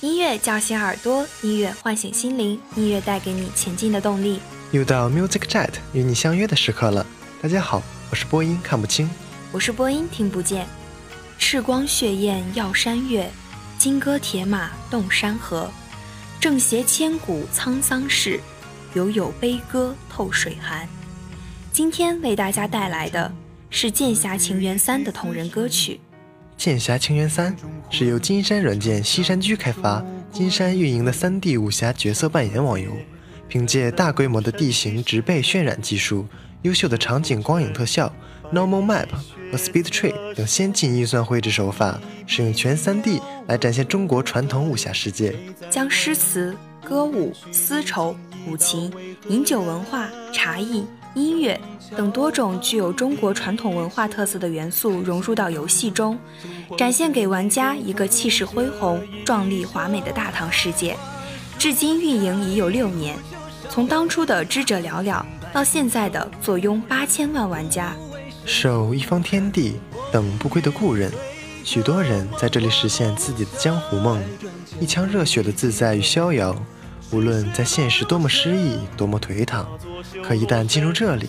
音乐叫醒耳朵，音乐唤醒心灵，音乐带给你前进的动力。又到 Music Jet 与你相约的时刻了。大家好，我是播音看不清，我是播音听不见。赤光血焰耀山岳，金戈铁马动山河。正邪千古沧桑事，犹有悲歌透水寒。今天为大家带来的是《剑侠情缘三》的同人歌曲。《剑侠情缘三》是由金山软件西山居开发、金山运营的 3D 武侠角色扮演网游。凭借大规模的地形植被渲染技术、优秀的场景光影特效、Normal Map 和 Speed Tree 等先进运算绘制手法，使用全 3D 来展现中国传统武侠世界，将诗词、歌舞、丝绸、古琴、饮酒文化、茶艺。音乐等多种具有中国传统文化特色的元素融入到游戏中，展现给玩家一个气势恢宏、壮丽华美的大唐世界。至今运营已有六年，从当初的知者寥寥，到现在的坐拥八千万玩家。守一方天地，等不归的故人，许多人在这里实现自己的江湖梦，一腔热血的自在与逍遥。无论在现实多么失意，多么颓唐，可一旦进入这里，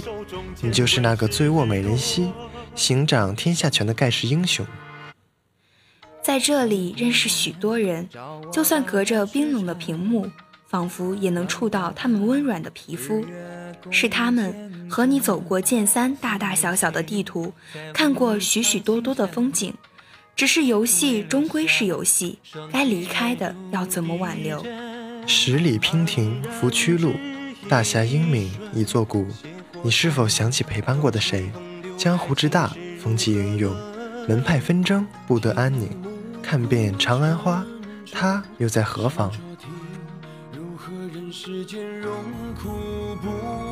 你就是那个醉卧美人膝、行掌天下权的盖世英雄。在这里认识许多人，就算隔着冰冷的屏幕，仿佛也能触到他们温软的皮肤。是他们和你走过剑三大大小小的地图，看过许许多多的风景。只是游戏终归是游戏，该离开的要怎么挽留？十里娉婷扶曲路，大侠英名一座古。你是否想起陪伴过的谁？江湖之大，风起云涌，门派纷争，不得安宁。看遍长安花，他又在何方？如何人世间荣枯不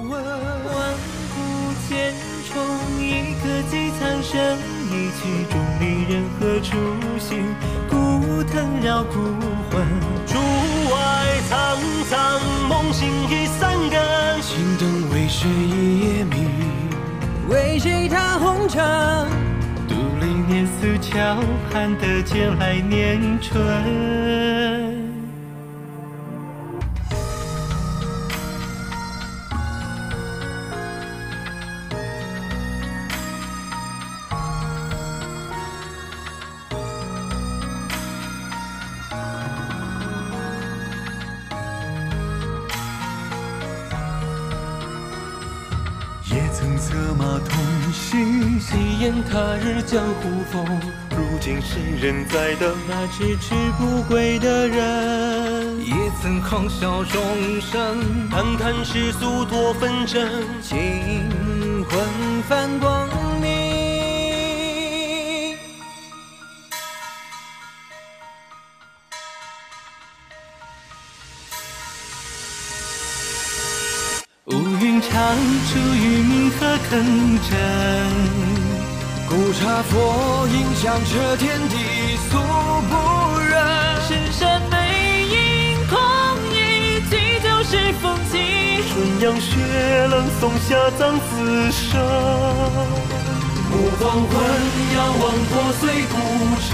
问？万古千重，一颗寄苍生。一曲终离人何处寻？古藤绕孤魂，竹外苍苍，梦醒已三更。青灯为谁一夜明？为谁踏红尘？独立年似桥，盼得见来年春。策马同行，细言他日江湖风。如今谁人在等那迟迟不归的人？也曾狂笑众生，叹叹世俗多纷争。清魂泛光坑阵，古刹佛影响彻天地素不忍。深山背影空一骑就是风景。春阳雪冷松下葬此生。暮黄昏遥望破碎古城，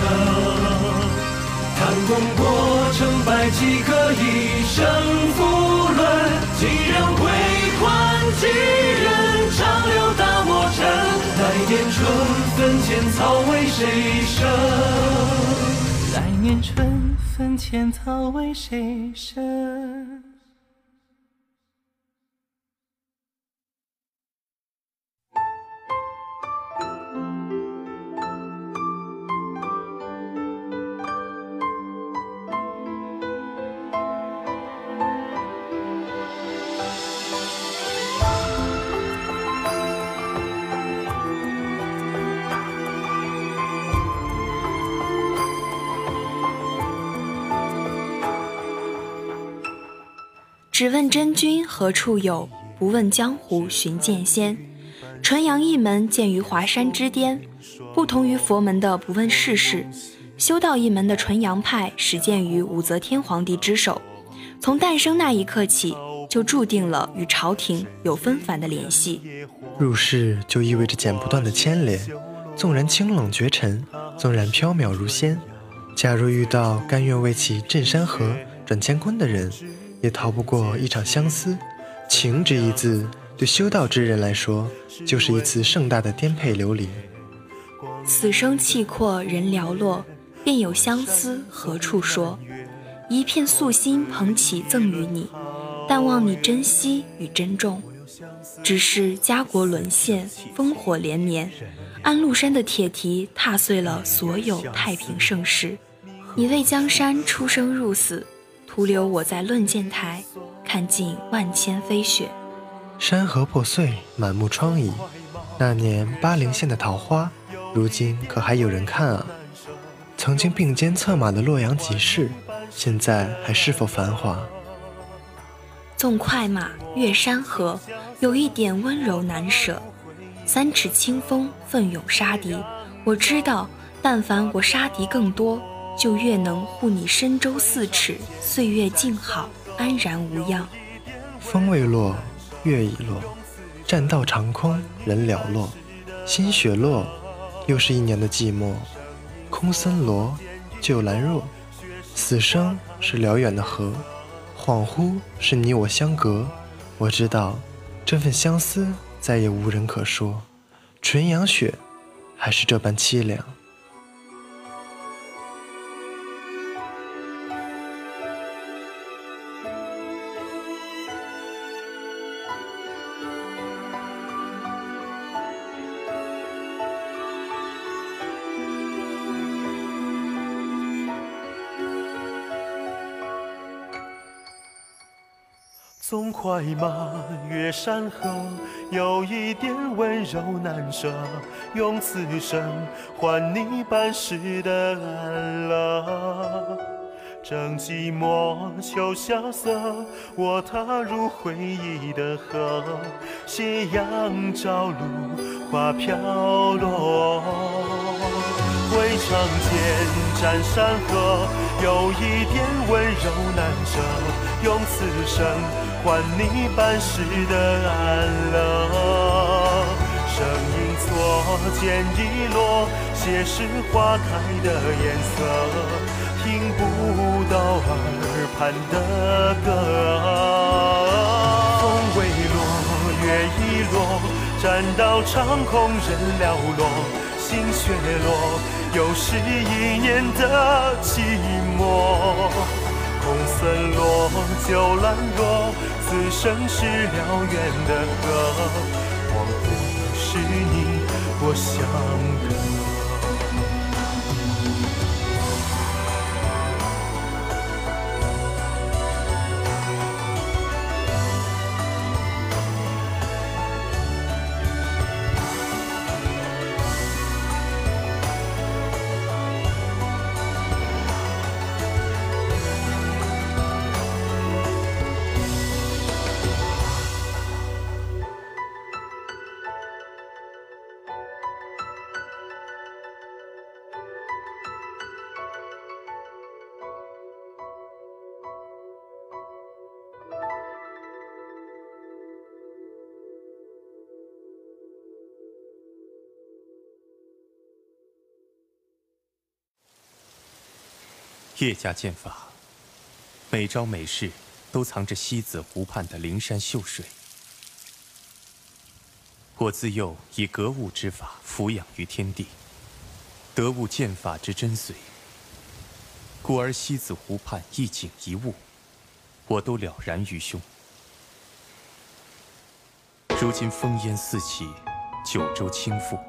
谈功过成败几可一生负论，几人归？几人坟前草为谁生？来年春分前，草为谁生？只问真君何处有？不问江湖寻剑仙。纯阳一门建于华山之巅，不同于佛门的不问世事，修道一门的纯阳派始建于武则天皇帝之手，从诞生那一刻起，就注定了与朝廷有纷繁的联系。入世就意味着剪不断的牵连，纵然清冷绝尘，纵然飘渺如仙，假如遇到甘愿为其镇山河、转乾坤的人。也逃不过一场相思，情这一字对修道之人来说，就是一次盛大的颠沛流离。此生气阔人寥落，便有相思何处说？一片素心捧起赠与你，但望你珍惜与珍重。只是家国沦陷，烽火连绵，安禄山的铁蹄踏碎了所有太平盛世。你为江山出生入死。徒留我在论剑台，看尽万千飞雪。山河破碎，满目疮痍。那年巴陵县的桃花，如今可还有人看啊？曾经并肩策马的洛阳集市，现在还是否繁华？纵快马越山河，有一点温柔难舍。三尺清风，奋勇杀敌。我知道，但凡我杀敌更多。就越能护你身周四尺，岁月静好，安然无恙。风未落，月已落，栈道长空，人寥落。新雪落，又是一年的寂寞。空森罗，旧兰若。死生是辽远的河，恍惚是你我相隔。我知道，这份相思再也无人可说。纯阳雪，还是这般凄凉。纵快马越山河，有一点温柔难舍。用此生换你半世的安乐。正寂寞秋萧瑟，我踏入回忆的河。斜阳照露，花飘落。回长剑斩山河，有一点温柔难舍。用此生。换你半世的安乐，声音错剑已落，写实花开的颜色，听不到耳畔的歌。风未落，月已落，栈道长空人寥落，心雪落，又是一年的寂寞。红森落，旧兰若，此生是辽远的河，我不是你我相叶家剑法，每招每式都藏着西子湖畔的灵山秀水。我自幼以格物之法俯仰于天地，得悟剑法之真髓，故而西子湖畔一景一物，我都了然于胸。如今烽烟四起，九州倾覆，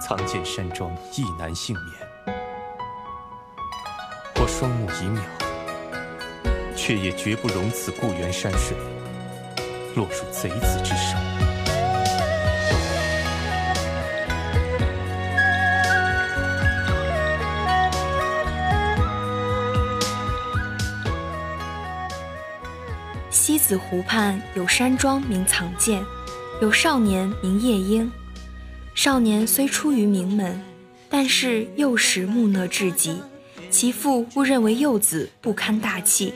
藏剑山庄亦难幸免。双目已渺，却也绝不容此故园山水落入贼子之手。西子湖畔有山庄名藏剑，有少年名夜莺。少年虽出于名门，但是幼时木讷至极，其父误认为幼子不堪大器，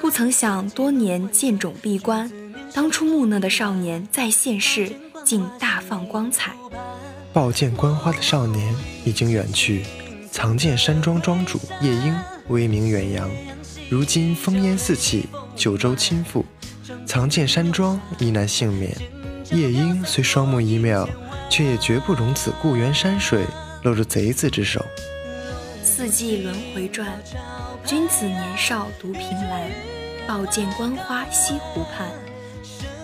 不曾想多年剑种闭关，当初木讷的少年在现世竟大放光彩。抱剑观花的少年已经远去，藏剑山庄庄主夜莺威名远扬，如今烽烟四起。九州倾覆，藏剑山庄亦难幸免。夜莺虽双目一妙，却也绝不容此故园山水落入贼子之手。四季轮回转，君子年少独凭栏，抱剑观花西湖畔。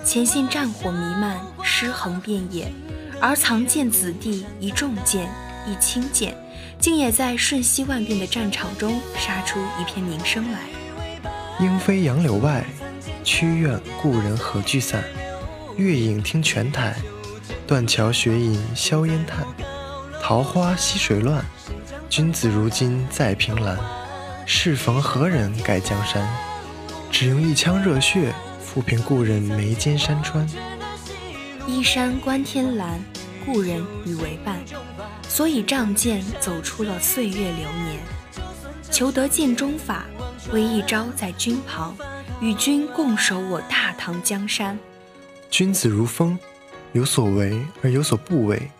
前线战火弥漫，尸横遍野，而藏剑子弟一重剑一轻剑，竟也在瞬息万变的战场中杀出一片名声来。莺飞杨柳外，曲院故人何聚散？月影听泉台，断桥雪影硝烟叹。桃花溪水乱，君子如今在凭栏。适逢何人改江山？只用一腔热血，抚平故人眉间山川。依山观天蓝，故人与为伴，所以仗剑走出了岁月流年。求得剑中法。为一朝在君旁，与君共守我大唐江山。君子如风，有所为而有所不为。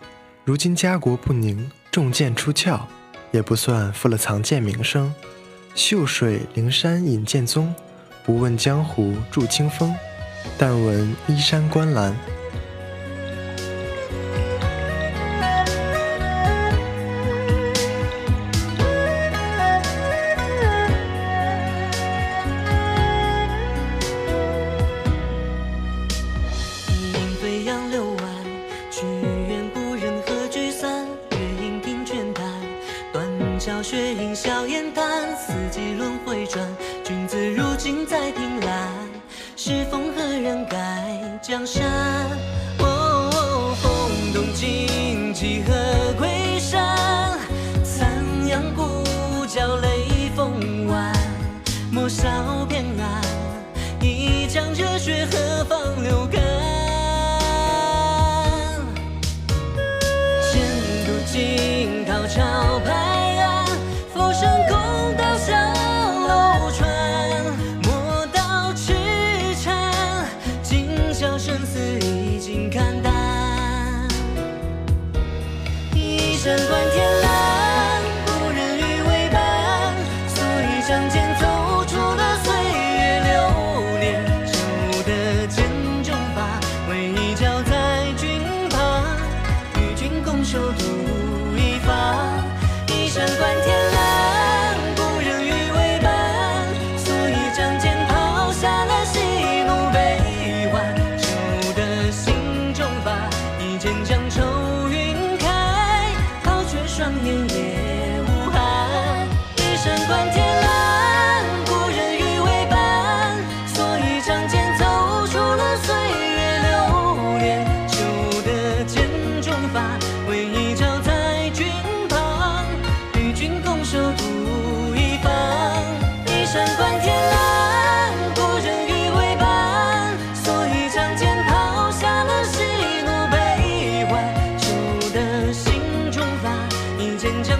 如今家国不宁，重剑出鞘，也不算负了藏剑名声。秀水灵山隐剑宗，不问江湖著清风，但闻依山观澜。雪映小雁。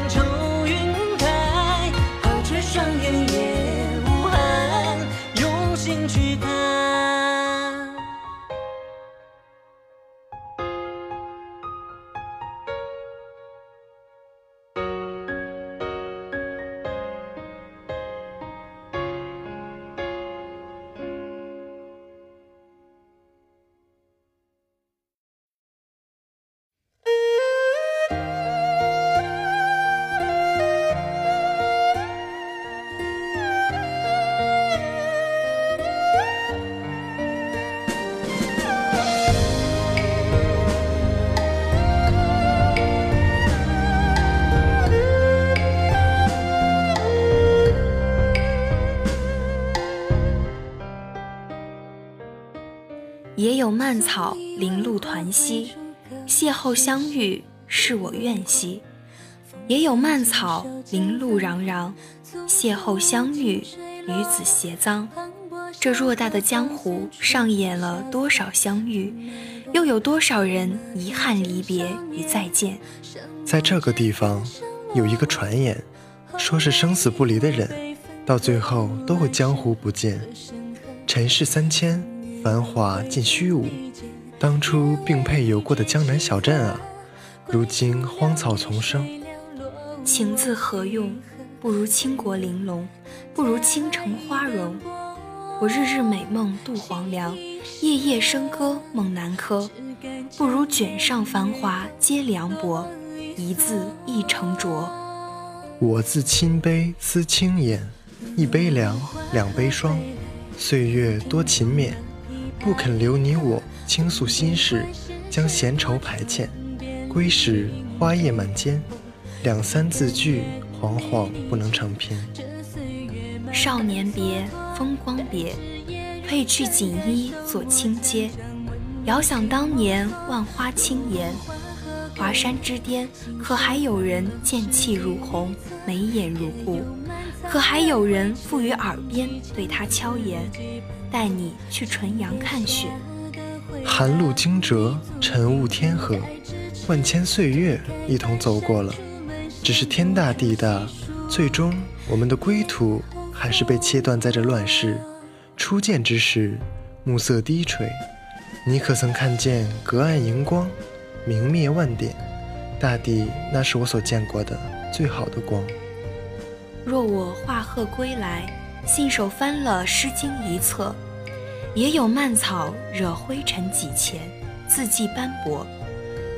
成。蔓草零露团兮，邂逅相遇是我愿兮；也有蔓草零露攘攘，邂逅相遇与子偕臧。这偌大的江湖上演了多少相遇，又有多少人遗憾离别与再见？在这个地方，有一个传言，说是生死不离的人，到最后都会江湖不见。尘世三千，繁华尽虚无。当初并配游过的江南小镇啊，如今荒草丛生。情字何用？不如倾国玲珑，不如倾城花容。我日日美梦度黄粱，夜夜笙歌梦南柯。不如卷上繁华皆凉薄，一字一成浊。我自清杯思轻言，一杯凉，两杯霜。岁月多勤勉，不肯留你我倾诉心事，将闲愁排遣。归时花叶满间，两三字句，惶惶不能成篇。少年别。风光别，褪去锦衣做轻阶。遥想当年万花轻颜，华山之巅，可还有人剑气如虹，眉眼如故？可还有人附于耳边对他悄言，带你去纯阳看雪？寒露惊蛰，晨雾天河，万千岁月一同走过了。只是天大地大，最终我们的归途。还是被切断在这乱世。初见之时，暮色低垂，你可曾看见隔岸荧光，明灭万点？大地那是我所见过的最好的光。若我化鹤归来，信手翻了《诗经》一册，也有蔓草惹灰尘几钱，字迹斑驳。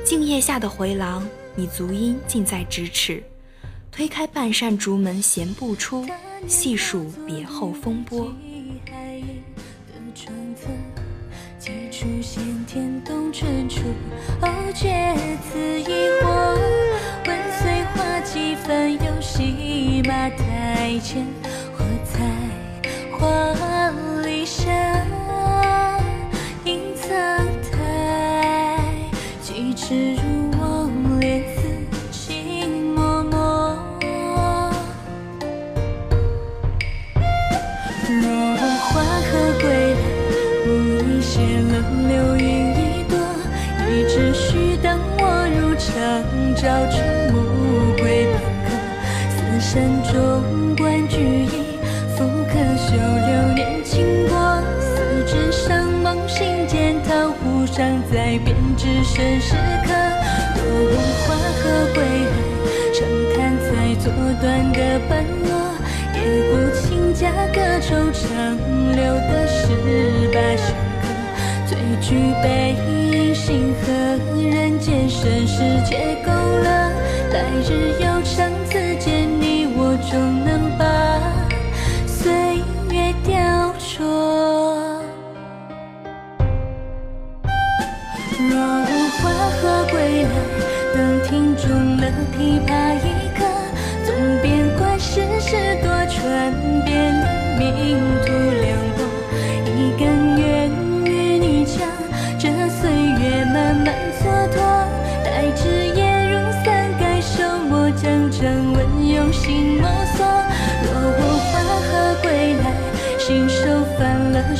静夜下的回廊，你足音近在咫尺。推开半扇竹门，闲步出。细数别后风波。几处先天动春处，哦，觉此疑惑。问岁花几分，又系马台前，或在花伤在编织生时刻多过黄和归来长滩在左端的斑驳也不请家歌愁长留得十八弦歌最具悲心河人间盛世皆勾勒来日又长此间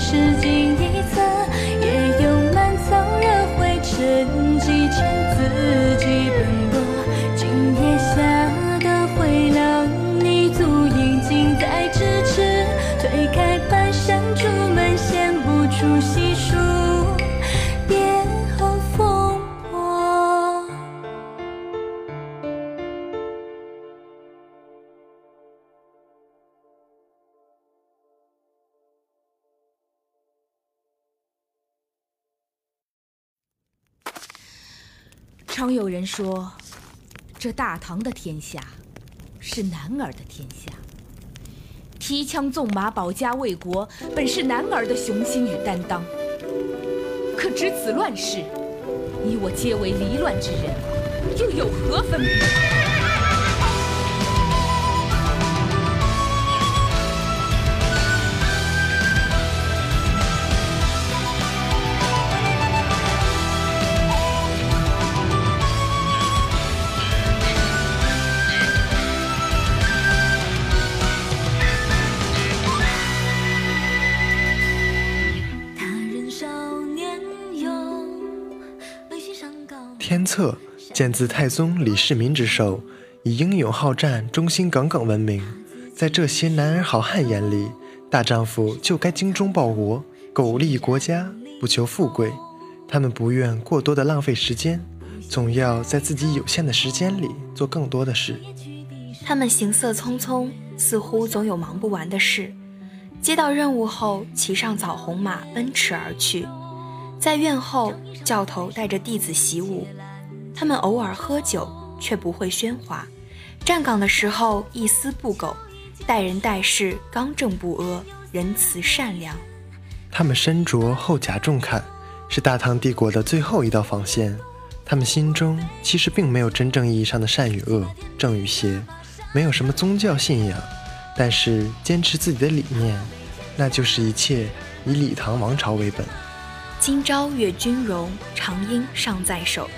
世界常有人说，这大唐的天下是男儿的天下。提枪纵马保家卫国，本是男儿的雄心与担当。可值此乱世，你我皆为离乱之人，又有何分别？策见自太宗李世民之手，以英勇好战、忠心耿耿闻名。在这些男儿好汉眼里，大丈夫就该精忠报国，苟利国家，不求富贵。他们不愿过多的浪费时间，总要在自己有限的时间里做更多的事。他们行色匆匆，似乎总有忙不完的事。接到任务后，骑上枣红马奔驰而去。在院后，教头带着弟子习武。他们偶尔喝酒，却不会喧哗。站岗的时候一丝不苟，待人待事刚正不阿，仁慈善良。他们身着厚甲重铠，是大唐帝国的最后一道防线。他们心中其实并没有真正意义上的善与恶、正与邪，没有什么宗教信仰，但是坚持自己的理念，那就是一切以李唐王朝为本。今朝阅军容，长缨尚在手。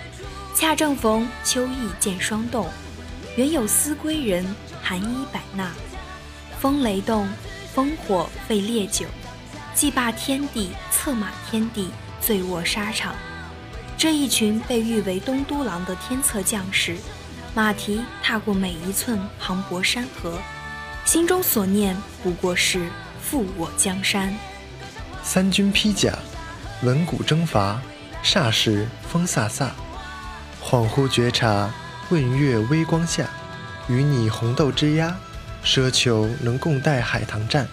恰正逢秋意见霜冻，原有思归人，寒衣百纳。风雷动，烽火沸烈酒，祭罢天地，策马天地，醉卧沙场。这一群被誉为东都郎的天策将士，马蹄踏过每一寸磅礴山河，心中所念不过是复我江山。三军披甲，闻鼓征伐，霎时风飒飒。恍惚觉察，问月微光下，与你红豆之鸦，奢求能共戴海棠绽，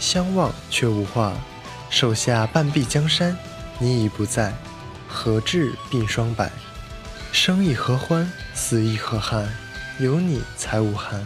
相望却无话。手下半壁江山，你已不在。何至鬓霜白？生亦何欢，死亦何憾？有你才无憾。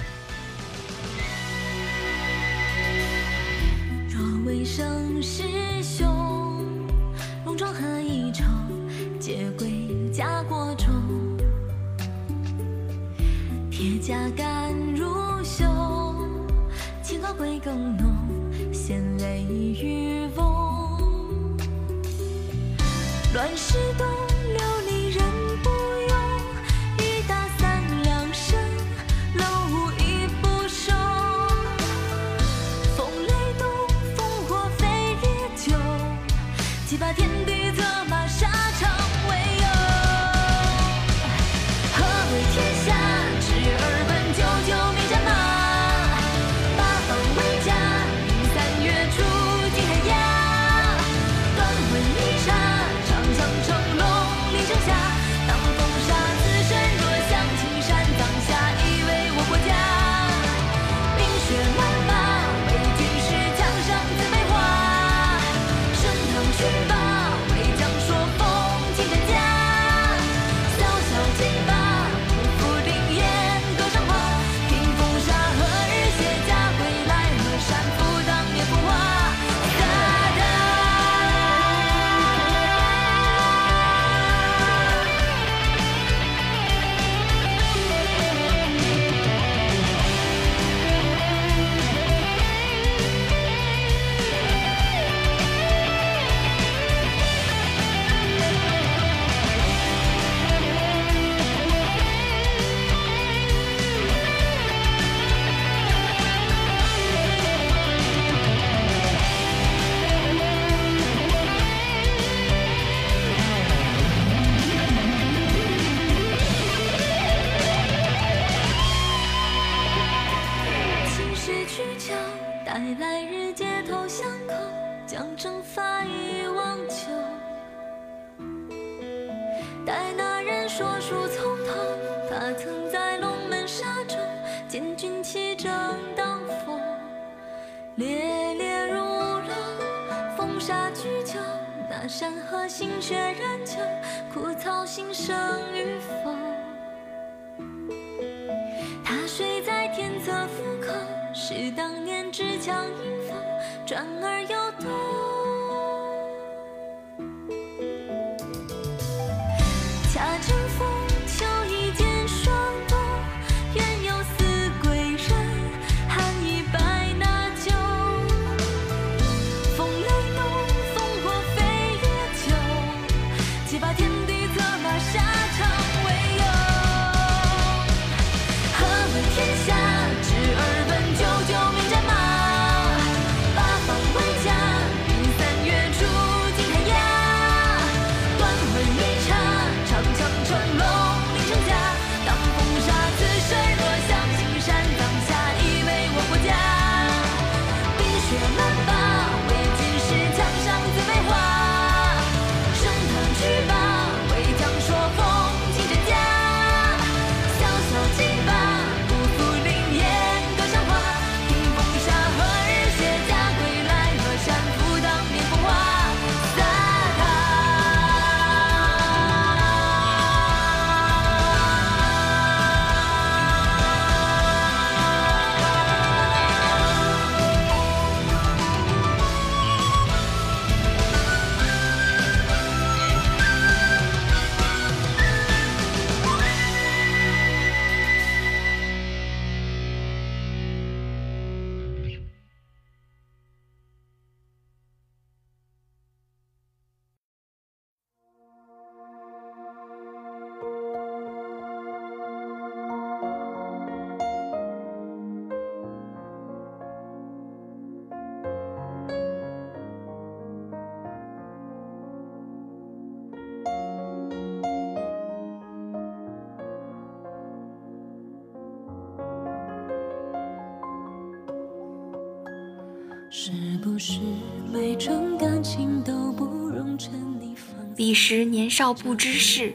时年少不知事，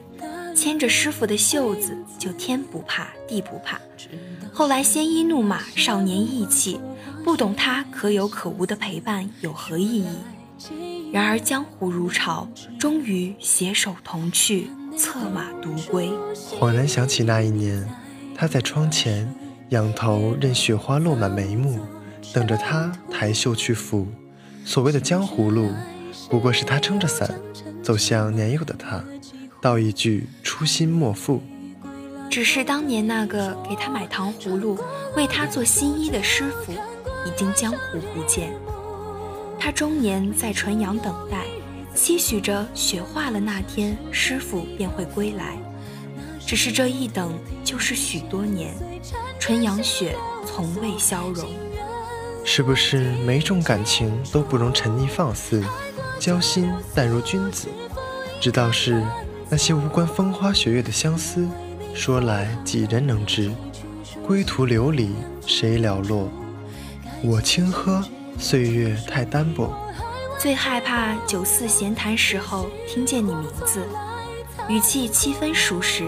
牵着师傅的袖子，就天不怕地不怕。后来鲜衣怒马，少年意气，不懂他可有可无的陪伴有何意义。然而江湖如潮，终于携手同去，策马独归。恍然想起那一年，他在窗前仰头任雪花落满眉目，等着他抬袖去抚。所谓的江湖路，不过是他撑着伞走向年幼的他，道一句初心莫负。只是当年那个给他买糖葫芦、为他做新衣的师傅，已经江湖不见。他终年在纯阳等待，期许着雪化了那天，师傅便会归来。只是这一等就是许多年，纯阳雪从未消融。是不是每种感情都不容沉溺放肆，交心淡如君子？只道是那些无关风花雪月的相思，说来几人能知？归途流离，谁了落？我轻喝，岁月太单薄。最害怕酒肆闲谈时候听见你名字，语气七分熟识。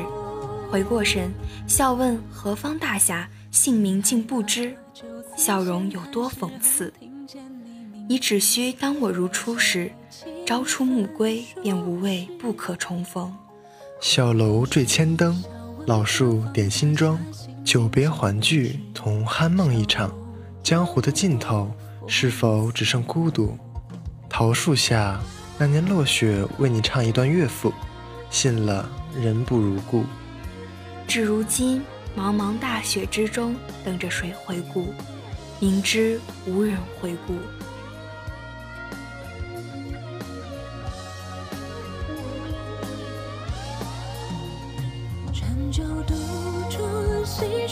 回过神，笑问何方大侠，姓名竟不知，笑容有多讽刺。你只需当我如初时，朝出暮归，便无畏不可重逢。小楼缀千灯，老树点新妆。久别还聚，同酣梦一场。江湖的尽头，是否只剩孤独？桃树下，那年落雪为你唱一段乐府，信了人不如故。至如今，茫茫大雪之中，等着谁回顾？明知无人回顾。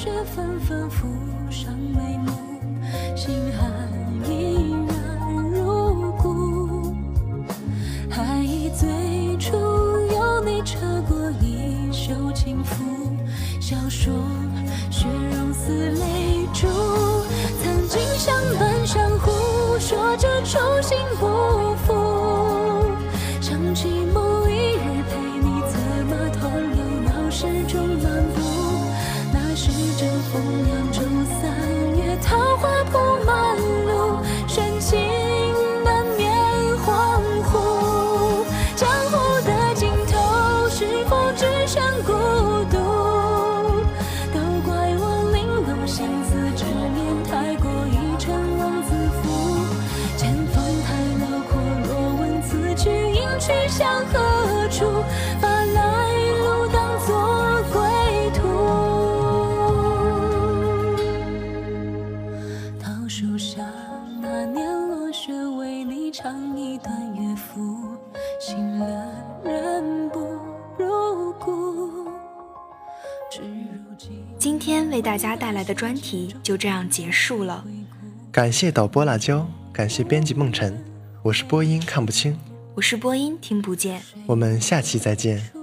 雪纷纷覆上眉目，心寒向何处？把来路当作归途。桃树下，那年落雪，为你唱一段乐府，信了人不如故。至如今。今天为大家带来的专题就这样结束了。感谢导播辣椒，感谢编辑梦辰，我是播音看不清，我是播音听不见。我们下期再见。